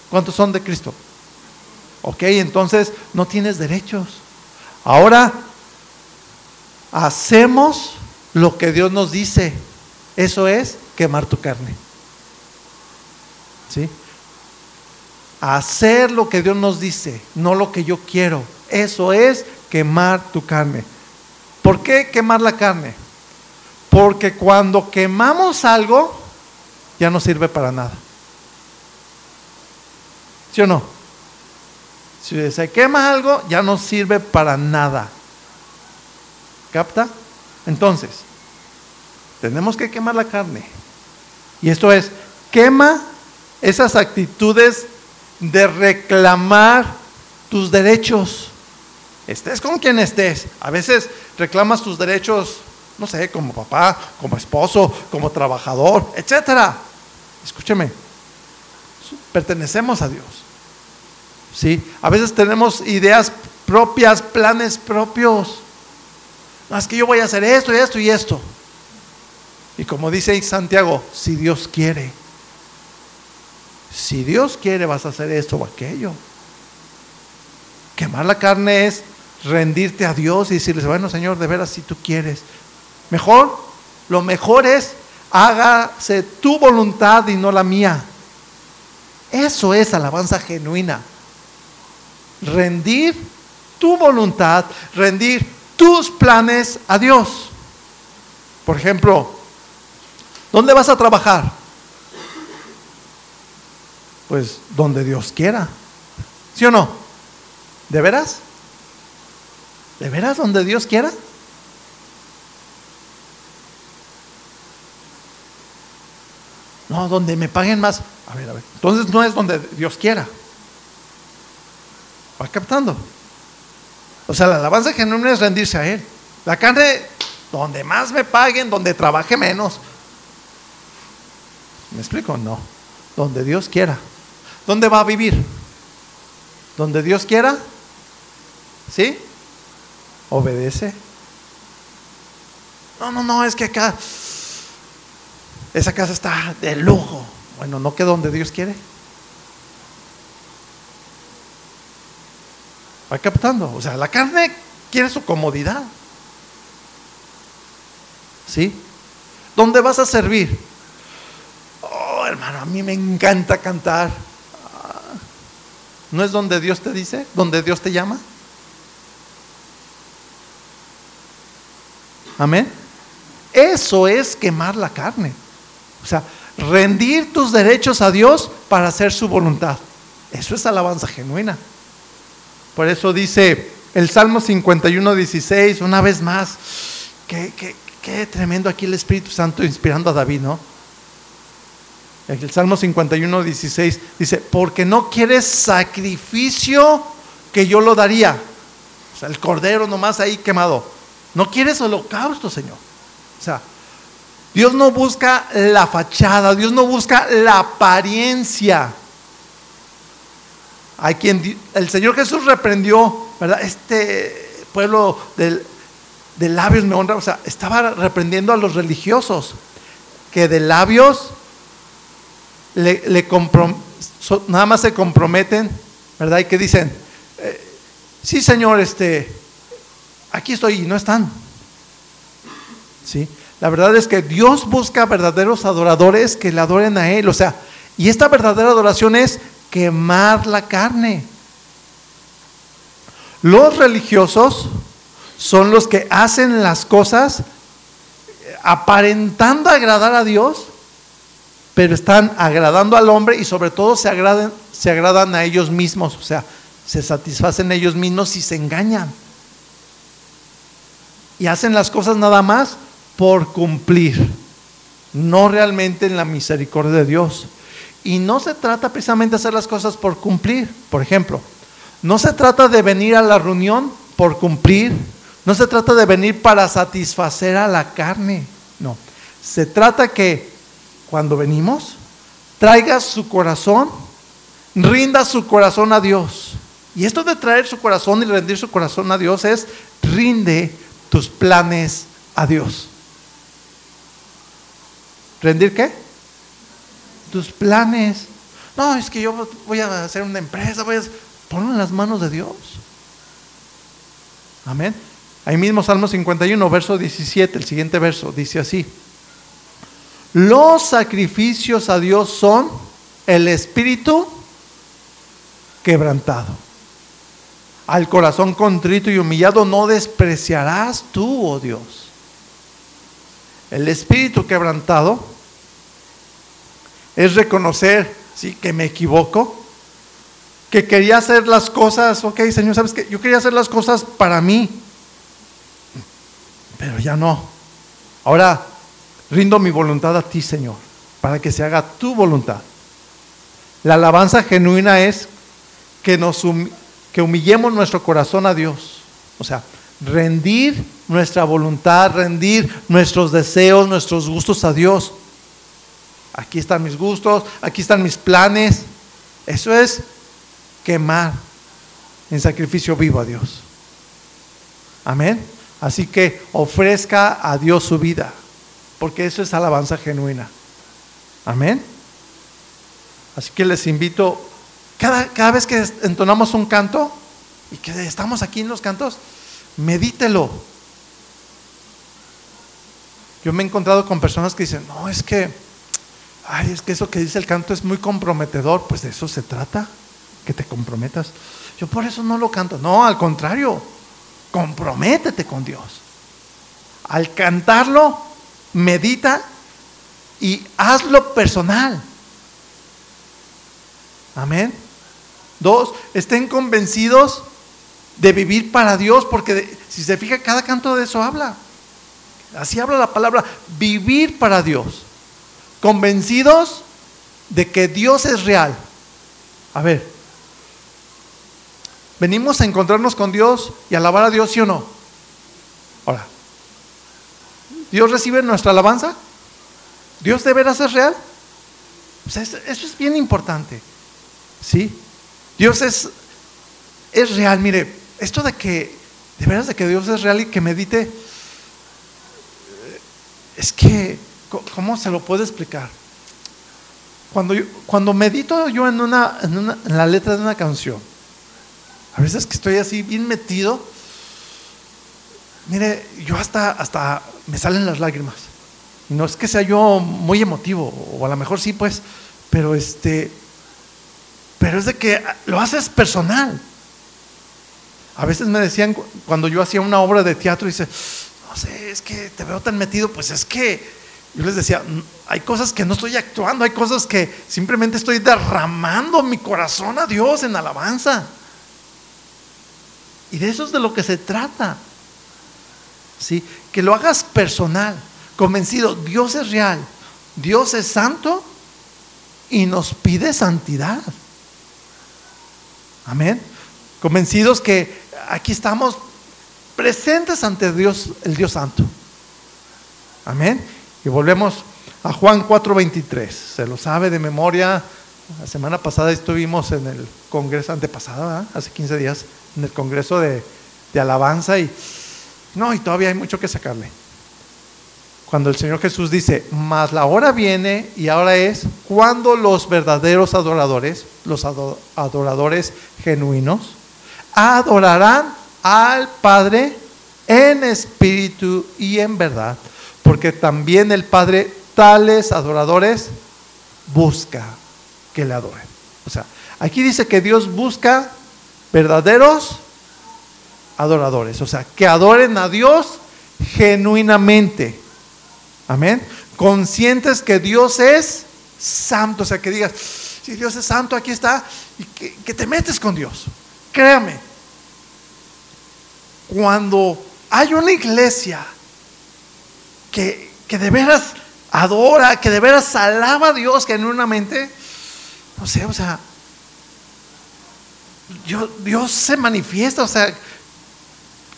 ¿Cuántos son de Cristo? Ok, entonces no tienes derechos. Ahora hacemos lo que Dios nos dice. Eso es quemar tu carne. ¿Sí? Hacer lo que Dios nos dice, no lo que yo quiero. Eso es quemar tu carne. ¿Por qué quemar la carne? Porque cuando quemamos algo, ya no sirve para nada. ¿Sí o no? Si se quema algo, ya no sirve para nada. ¿Capta? Entonces, tenemos que quemar la carne. Y esto es, quema esas actitudes de reclamar tus derechos. Estés con quien estés. A veces reclamas tus derechos, no sé, como papá, como esposo, como trabajador, etcétera. Escúcheme, pertenecemos a Dios. ¿Sí? A veces tenemos ideas propias, planes propios. No, es que yo voy a hacer esto y esto y esto. Y como dice Santiago, si Dios quiere, si Dios quiere vas a hacer esto o aquello. Quemar la carne es rendirte a Dios y decirle, bueno Señor, de veras si tú quieres. Mejor, lo mejor es hágase tu voluntad y no la mía. Eso es alabanza genuina. Rendir tu voluntad, rendir tus planes a Dios. Por ejemplo, ¿dónde vas a trabajar? Pues donde Dios quiera. ¿Sí o no? ¿De veras? ¿De veras donde Dios quiera? No, donde me paguen más. A ver, a ver. Entonces no es donde Dios quiera. Va captando. O sea, la alabanza genuina es rendirse a Él. La carne, donde más me paguen, donde trabaje menos. ¿Me explico? No. Donde Dios quiera. ¿Dónde va a vivir? Donde Dios quiera. ¿Sí? Obedece. No, no, no, es que acá esa casa está de lujo. Bueno, ¿no queda donde Dios quiere? Va captando. O sea, la carne quiere su comodidad. ¿Sí? ¿Dónde vas a servir? Oh, hermano, a mí me encanta cantar. ¿No es donde Dios te dice? ¿Donde Dios te llama? Amén. Eso es quemar la carne. O sea, rendir tus derechos a Dios para hacer su voluntad. Eso es alabanza genuina. Por eso dice el Salmo 51, 16, una vez más, qué, qué tremendo aquí el Espíritu Santo inspirando a David, ¿no? El Salmo 51, 16 dice, porque no quieres sacrificio que yo lo daría. O sea, el cordero nomás ahí quemado. No quieres holocausto, Señor. O sea, Dios no busca la fachada, Dios no busca la apariencia. Hay quien el Señor Jesús reprendió, ¿verdad? Este pueblo de labios me honra, o sea, estaba reprendiendo a los religiosos que de labios nada más se comprometen, ¿verdad? Y que dicen, eh, sí, Señor, este, aquí estoy y no están. ¿Sí? La verdad es que Dios busca verdaderos adoradores que le adoren a Él. O sea, y esta verdadera adoración es quemar la carne. Los religiosos son los que hacen las cosas aparentando agradar a Dios, pero están agradando al hombre y sobre todo se agradan, se agradan a ellos mismos, o sea, se satisfacen ellos mismos y se engañan. Y hacen las cosas nada más por cumplir, no realmente en la misericordia de Dios. Y no se trata precisamente de hacer las cosas por cumplir. Por ejemplo, no se trata de venir a la reunión por cumplir. No se trata de venir para satisfacer a la carne. No. Se trata que cuando venimos, traiga su corazón, rinda su corazón a Dios. Y esto de traer su corazón y rendir su corazón a Dios es rinde tus planes a Dios. ¿Rendir qué? Tus planes. No, es que yo voy a hacer una empresa, voy a ponlo en las manos de Dios. Amén. Ahí mismo Salmo 51, verso 17, el siguiente verso, dice así. Los sacrificios a Dios son el espíritu quebrantado. Al corazón contrito y humillado no despreciarás tú, oh Dios. El espíritu quebrantado es reconocer ¿sí? que me equivoco, que quería hacer las cosas, ok, Señor, ¿sabes qué? Yo quería hacer las cosas para mí, pero ya no. Ahora rindo mi voluntad a ti, Señor, para que se haga tu voluntad. La alabanza genuina es que, nos que humillemos nuestro corazón a Dios. O sea, rendir nuestra voluntad, rendir nuestros deseos, nuestros gustos a Dios. Aquí están mis gustos, aquí están mis planes. Eso es quemar en sacrificio vivo a Dios. Amén. Así que ofrezca a Dios su vida, porque eso es alabanza genuina. Amén. Así que les invito, cada, cada vez que entonamos un canto y que estamos aquí en los cantos, medítelo. Yo me he encontrado con personas que dicen, no, es que, ay, es que eso que dice el canto es muy comprometedor. Pues de eso se trata, que te comprometas. Yo por eso no lo canto. No, al contrario, comprométete con Dios. Al cantarlo, medita y hazlo personal. Amén. Dos, estén convencidos de vivir para Dios, porque si se fija, cada canto de eso habla. Así habla la palabra, vivir para Dios. Convencidos de que Dios es real. A ver, venimos a encontrarnos con Dios y alabar a Dios, ¿sí o no? Ahora, ¿Dios recibe nuestra alabanza? ¿Dios de veras es real? eso es bien importante. ¿Sí? Dios es, es real. Mire, esto de que, de veras de que Dios es real y que medite, eh, es que, ¿cómo se lo puedo explicar? Cuando, cuando medito yo en, una, en, una, en la letra de una canción, a veces que estoy así bien metido, mire, yo hasta, hasta me salen las lágrimas. No es que sea yo muy emotivo, o a lo mejor sí, pues, pero este, pero es de que lo haces personal. A veces me decían cuando yo hacía una obra de teatro, dice, no sé, es que te veo tan metido, pues es que yo les decía, mm, hay cosas que no estoy actuando, hay cosas que simplemente estoy derramando mi corazón a Dios en alabanza. Y de eso es de lo que se trata. ¿Sí? Que lo hagas personal, convencido, Dios es real, Dios es santo y nos pide santidad. Amén. Convencidos que aquí estamos presentes ante Dios, el Dios Santo. Amén. Y volvemos a Juan 4:23. Se lo sabe de memoria. La semana pasada estuvimos en el congreso, antepasada, hace 15 días, en el congreso de, de alabanza y no, y todavía hay mucho que sacarle. Cuando el Señor Jesús dice, mas la hora viene y ahora es cuando los verdaderos adoradores, los adoradores genuinos, adorarán al Padre en espíritu y en verdad, porque también el Padre tales adoradores busca que le adoren. O sea, aquí dice que Dios busca verdaderos adoradores, o sea, que adoren a Dios genuinamente. Amén. Conscientes que Dios es santo, o sea, que digas, si Dios es santo, aquí está, y que, que te metes con Dios. Créame, cuando hay una iglesia que, de veras adora, que de veras alaba a Dios genuinamente, no sé, o sea, Dios se manifiesta, o sea,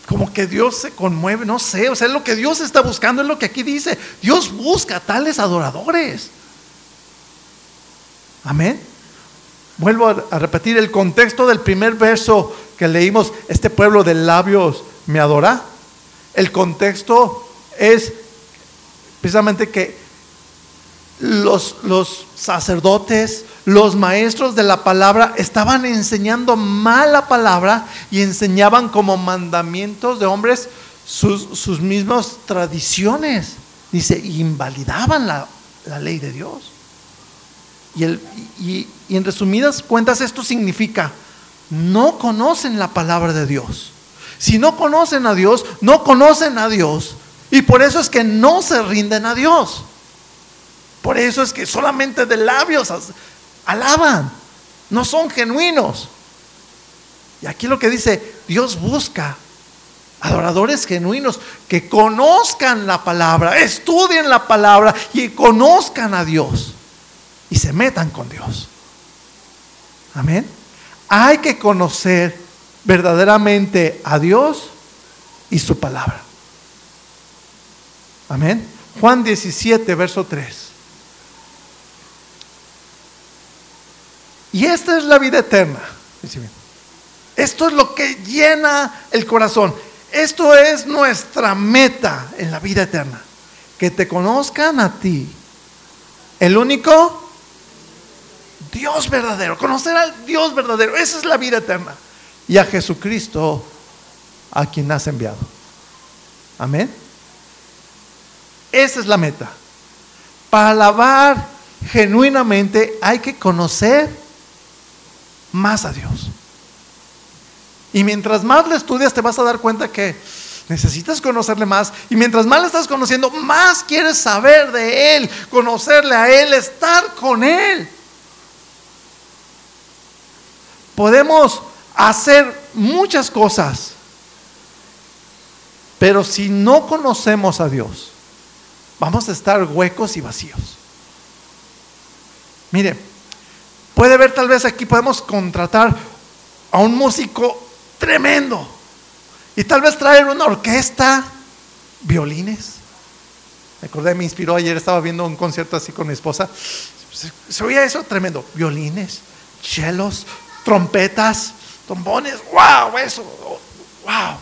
como que Dios se conmueve, no sé, o sea, es lo que Dios está buscando, es lo que aquí dice. Dios busca tales adoradores. Amén. Vuelvo a, repetir el contexto del primer verso que leímos, este pueblo de labios me adora. El contexto es precisamente que los, los sacerdotes, los maestros de la palabra estaban enseñando mal la palabra y enseñaban como mandamientos de hombres sus, sus mismas tradiciones. Dice, invalidaban la, la ley de Dios. Y, el, y en resumidas cuentas esto significa, no conocen la palabra de Dios. Si no conocen a Dios, no conocen a Dios. Y por eso es que no se rinden a Dios. Por eso es que solamente de labios alaban. No son genuinos. Y aquí lo que dice, Dios busca adoradores genuinos que conozcan la palabra, estudien la palabra y conozcan a Dios y se metan con Dios. Amén. Hay que conocer verdaderamente a Dios y su palabra. Amén. Juan 17, verso 3. Y esta es la vida eterna. Esto es lo que llena el corazón. Esto es nuestra meta en la vida eterna. Que te conozcan a ti. El único Dios verdadero. Conocer al Dios verdadero. Esa es la vida eterna. Y a Jesucristo a quien has enviado. Amén. Esa es la meta. Para alabar genuinamente hay que conocer más a Dios. Y mientras más le estudias te vas a dar cuenta que necesitas conocerle más. Y mientras más le estás conociendo, más quieres saber de Él, conocerle a Él, estar con Él. Podemos hacer muchas cosas, pero si no conocemos a Dios, vamos a estar huecos y vacíos. Mire, puede ver tal vez aquí podemos contratar a un músico tremendo y tal vez traer una orquesta, violines. Me acordé, me inspiró ayer, estaba viendo un concierto así con mi esposa. Se, oía eso tremendo, violines, chelos, trompetas, trombones, wow, eso, wow.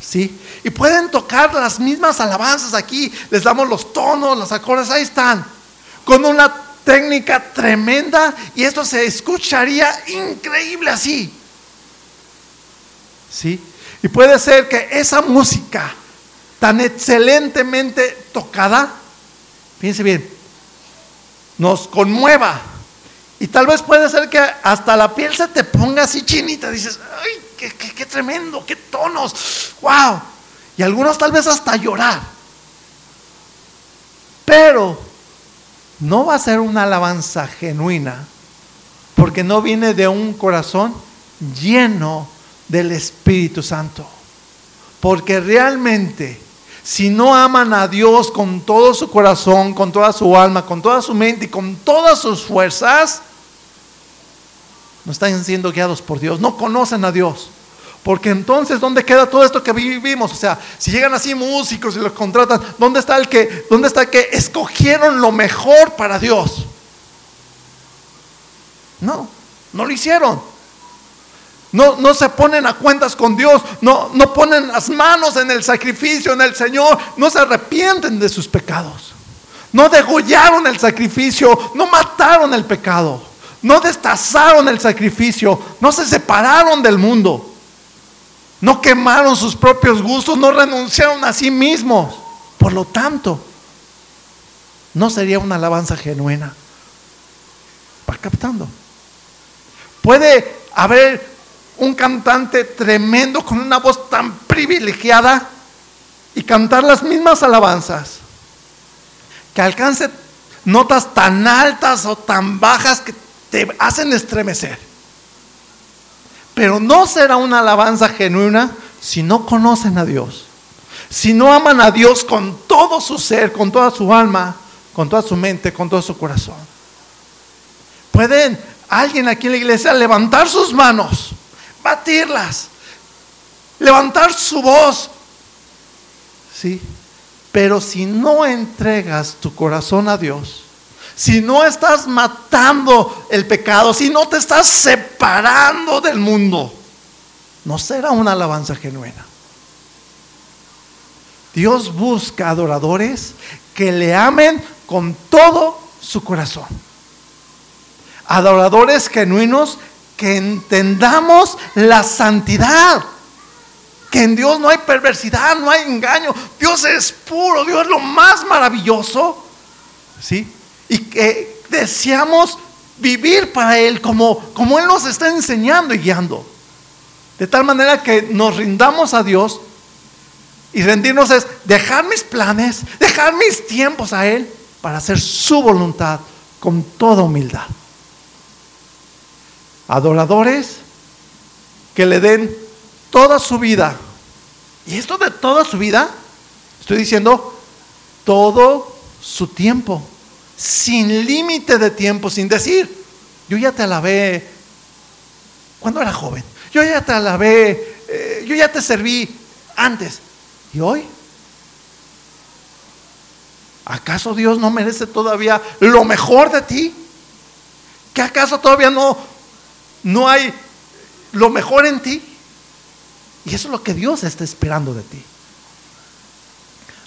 ¿Sí? Y pueden tocar las mismas alabanzas aquí, les damos los tonos, los acordes, ahí están, con una técnica tremenda y esto se escucharía increíble así. ¿Sí? Y puede ser que esa música tan excelentemente tocada, fíjense bien, nos conmueva. Y tal vez puede ser que hasta la piel se te ponga así chinita, dices, ay, qué, tremendo, qué tonos, wow. Y algunos tal vez hasta llorar. Pero no va a ser una alabanza genuina porque no viene de un corazón lleno del Espíritu Santo. Porque realmente, si no aman a Dios con todo su corazón, con toda su alma, con toda su mente y con todas sus fuerzas, no están siendo guiados por Dios, no conocen a Dios. Porque entonces, ¿dónde queda todo esto que vivimos? O sea, si llegan así músicos y los contratan, ¿dónde está el que, dónde está el que escogieron lo mejor para Dios? No, no lo hicieron. No, no se ponen a cuentas con Dios, no, no ponen las manos en el sacrificio, en el Señor, no se arrepienten de sus pecados. No degollaron el sacrificio, no mataron el pecado no destazaron el sacrificio, no se separaron del mundo, no quemaron sus propios gustos, no renunciaron a sí mismos. Por lo tanto, no sería una alabanza genuina. Va captando. Puede haber un cantante tremendo con una voz tan privilegiada y cantar las mismas alabanzas, que alcance notas tan altas o tan bajas que te hacen estremecer. Pero no será una alabanza genuina si no conocen a Dios. Si no aman a Dios con todo su ser, con toda su alma, con toda su mente, con todo su corazón. Pueden alguien aquí en la iglesia levantar sus manos, batirlas, levantar su voz. Sí, pero si no entregas tu corazón a Dios, si no estás matando el pecado, si no te estás separando del mundo, no será una alabanza genuina. Dios busca adoradores que le amen con todo su corazón. Adoradores genuinos que entendamos la santidad. Que en Dios no hay perversidad, no hay engaño. Dios es puro, Dios es lo más maravilloso. ¿Sí? Y que deseamos vivir para Él como, como Él nos está enseñando y guiando. De tal manera que nos rindamos a Dios y rendirnos es dejar mis planes, dejar mis tiempos a Él para hacer su voluntad con toda humildad. Adoradores que le den toda su vida. Y esto de toda su vida, estoy diciendo todo su tiempo, sin límite de tiempo, sin decir, yo ya te alabé cuando era joven, yo ya te alabé, eh, yo ya te serví antes. ¿Y hoy? ¿Acaso Dios no merece todavía lo mejor de ti? ¿Que acaso todavía no, no hay lo mejor en ti? Y eso es lo que Dios está esperando de ti.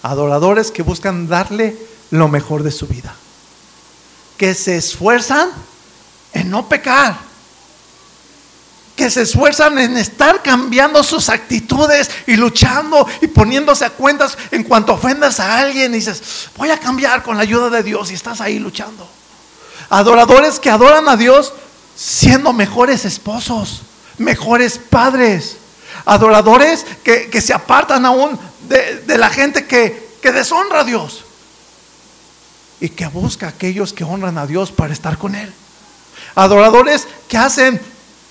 Adoradores que buscan darle lo mejor de su vida. Que se esfuerzan en no pecar que se esfuerzan en estar cambiando sus actitudes y luchando y poniéndose a cuentas en cuanto ofendas a alguien y dices, voy a cambiar con la ayuda de Dios y estás ahí luchando. Adoradores que adoran a Dios siendo mejores esposos, mejores padres. Adoradores que, se apartan aún de, la gente que, que deshonra a Dios y que busca a aquellos que honran a Dios para estar con Él. Adoradores que hacen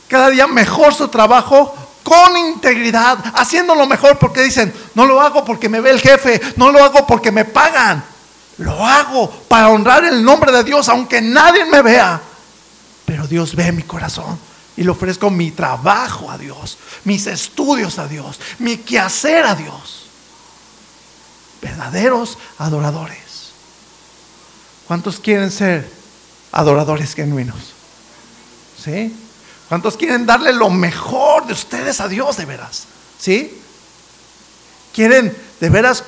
cada día mejor su trabajo con integridad, haciéndolo mejor porque dicen, no lo hago porque me ve el jefe, no lo hago porque me pagan, lo hago para honrar el nombre de Dios aunque nadie me vea. Pero Dios ve mi corazón y le ofrezco mi trabajo a Dios, mis estudios a Dios, mi quehacer a Dios. Verdaderos adoradores. ¿Cuántos quieren ser adoradores genuinos? ¿Sí? ¿Cuántos quieren darle lo mejor de ustedes a Dios de veras? ¿Sí? ¿Quieren de veras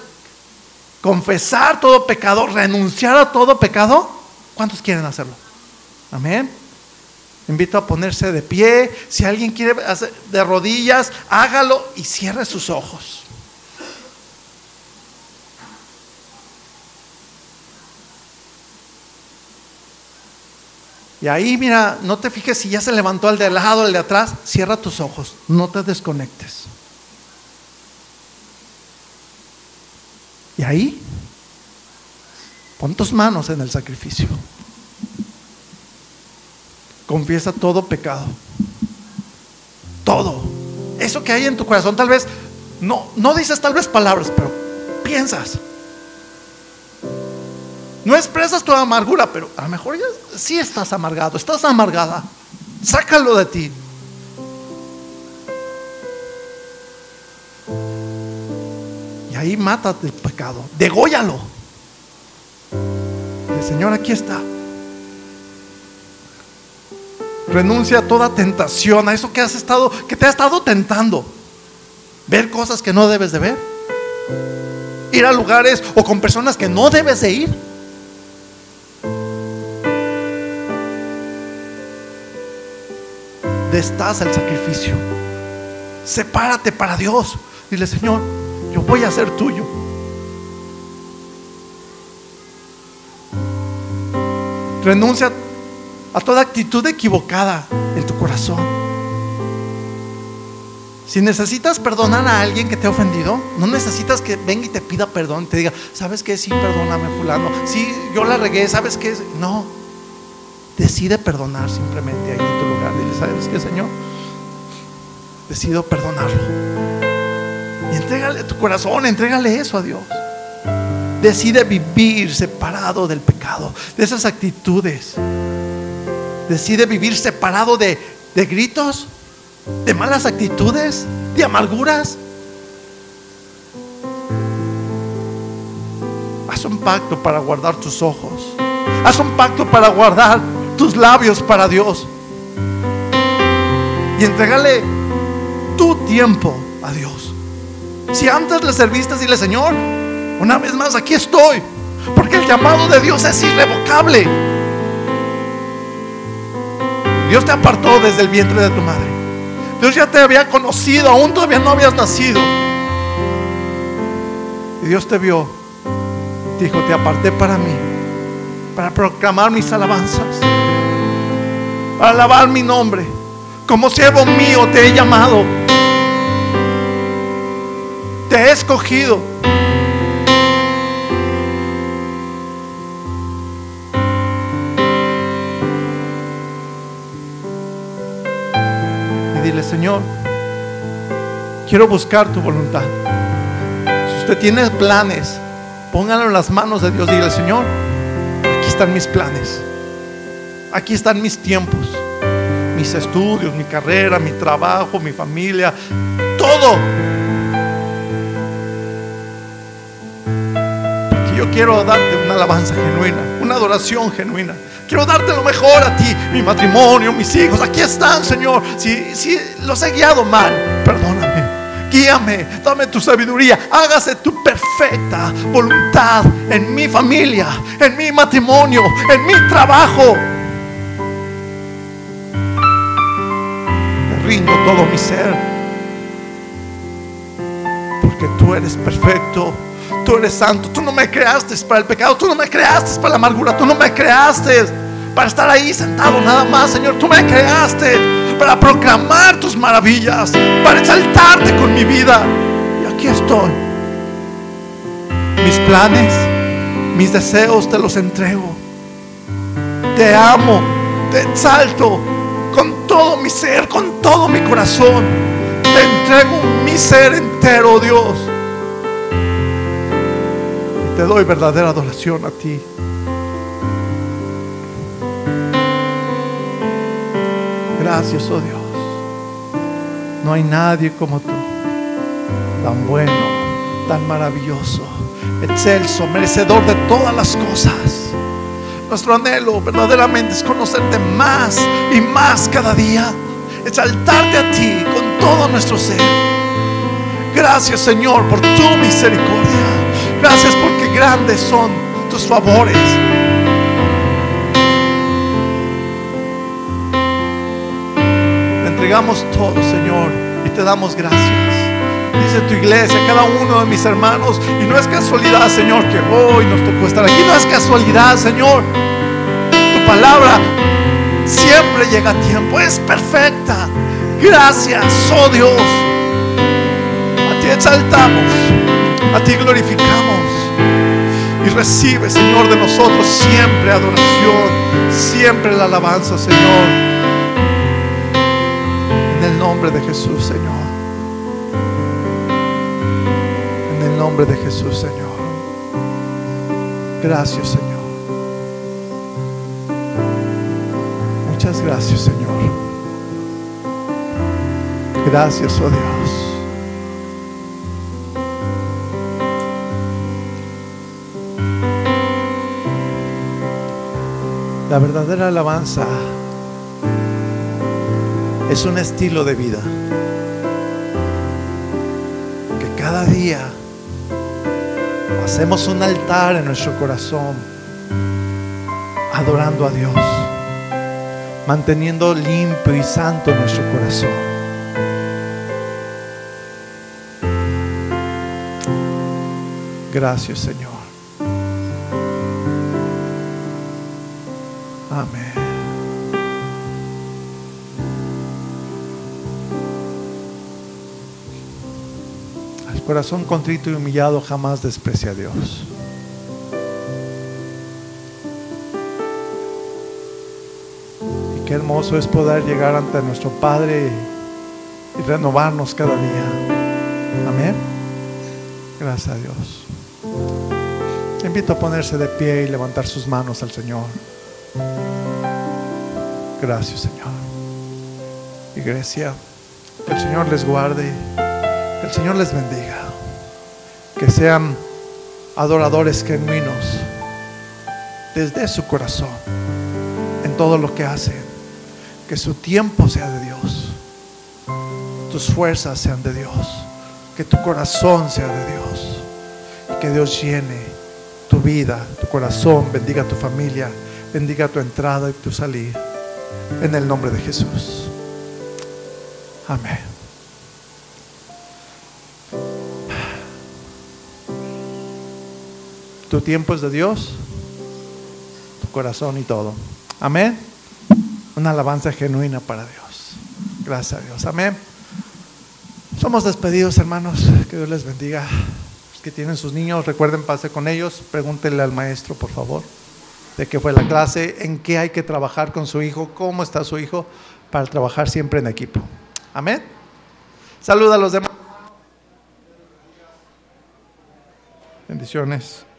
confesar todo pecado, renunciar a todo pecado? ¿Cuántos quieren hacerlo? Amén. Invito a ponerse de pie. Si alguien quiere hacer de rodillas, hágalo y cierre sus ojos. Y ahí, mira, no te fijes si ya se levantó el de lado, el de atrás. Cierra tus ojos, no te desconectes. Y ahí, pon tus manos en el sacrificio. Confiesa todo pecado. Todo. Eso que hay en tu corazón, tal vez, no, no dices tal vez palabras, pero piensas. No expresas tu amargura, pero a lo mejor sí estás amargado, estás amargada. Sácalo de ti. Y ahí mata el pecado, degóyalo. El Señor aquí está. Renuncia a toda tentación, a eso que has estado, que te ha estado tentando. Ver cosas que no debes de ver. Ir a lugares o con personas que no debes de ir. Destaza el sacrificio. Sepárate para Dios. Dile, Señor, yo voy a ser tuyo. Renuncia a toda actitud equivocada en tu corazón. Si necesitas perdonar a alguien que te ha ofendido, no necesitas que venga y te pida perdón, te diga, ¿sabes qué? Sí, perdóname, fulano. Sí, yo la regué, ¿sabes qué? No, Decide perdonar simplemente ahí ¿sabes qué, Señor? Decido perdonarlo. Y entrégale tu corazón, entrégale eso a Dios. Decide vivir separado del pecado, de esas actitudes. Decide vivir separado de, de gritos, de malas actitudes, de amarguras. Haz un pacto para guardar tus ojos. Haz un pacto para guardar tus labios para Dios. Y entregale tu tiempo a Dios. Si antes le serviste, dile, Señor, una vez más, aquí estoy. Porque el llamado de Dios es irrevocable. Dios te apartó desde el vientre de tu madre. Dios ya te había conocido, aún todavía no habías nacido. Y Dios te vio. Dijo, te aparté para mí, para proclamar mis alabanzas para alabar mi nombre. Como siervo mío te he llamado. Te he escogido. Y dile, Señor, Quiero buscar tu voluntad. Si usted tiene planes, póngalo en las manos de Dios. Dile, Señor, aquí están mis planes. Aquí están mis tiempos, mis estudios, mi carrera, mi trabajo, mi familia, todo. Yo quiero darte una alabanza genuina, una adoración genuina. Quiero darte lo mejor a ti, mi matrimonio, mis hijos. Aquí están, Señor. Si, si los he guiado mal, perdóname. Guíame, dame tu sabiduría. Hágase tu perfecta voluntad en mi familia, en mi matrimonio, en mi trabajo. Rindo todo mi ser. Porque tú eres perfecto. Tú eres santo. Tú no me creaste para el pecado. Tú no me creaste para la amargura. Tú no me creaste para estar ahí sentado nada más, Señor. Tú me creaste para proclamar tus maravillas, para exaltarte con mi vida. Y aquí estoy. Mis planes, mis deseos te los entrego. Te amo, te exalto con todo mi ser, con todo mi corazón. Te entrego mi ser entero, Dios. Y te doy verdadera adoración a ti. Gracias, oh Dios. No hay nadie como tú, tan bueno, tan maravilloso, excelso, merecedor de todas las cosas. Nuestro anhelo verdaderamente es conocerte más y más cada día, exaltarte a ti con todo nuestro ser. Gracias Señor por tu misericordia. Gracias porque grandes son tus favores. entregamos todo, Señor, y te damos gracias. Dice tu iglesia, cada uno de mis hermanos, y no es casualidad, Señor, que hoy nos tocó estar aquí, no es casualidad, Señor. Tu palabra siempre llega a tiempo, es perfecta. Gracias, oh Dios. A ti exaltamos, a ti glorificamos. Y recibe, Señor, de nosotros siempre adoración, siempre la alabanza, Señor nombre de Jesús, Señor. Nombre de Jesús, Señor. Gracias, Señor. Muchas gracias, Señor. Gracias, oh Dios. La verdadera alabanza es un estilo de vida. Que cada día hacemos un altar en nuestro corazón, adorando a Dios, manteniendo limpio y santo nuestro corazón. Gracias Señor. Amén. Corazón contrito y humillado jamás desprecia a Dios. Y qué hermoso es poder llegar ante nuestro Padre y renovarnos cada día. Amén. Gracias a Dios. invito a ponerse de pie y levantar sus manos al Señor. Gracias, Señor. Iglesia, que el Señor les guarde, que el Señor les bendiga que sean adoradores genuinos desde su corazón en todo lo que hacen. Que su tiempo sea de Dios, tus fuerzas sean de Dios, que tu corazón sea de Dios y que Dios llene tu vida, tu corazón, bendiga tu familia, bendiga tu entrada y tu salir. En el nombre de Jesús. Amén. Tu tiempo es de Dios, tu corazón y todo. Amén. Una alabanza genuina para Dios. Gracias a Dios. Amén. Somos despedidos, hermanos. Que Dios les bendiga. Los que tienen sus niños, recuerden, pase con ellos. Pregúntenle al maestro, por favor, de qué fue la clase, en qué hay que trabajar con su hijo, cómo está su hijo, para trabajar siempre en equipo. Amén. Saluda a los demás. Bendiciones.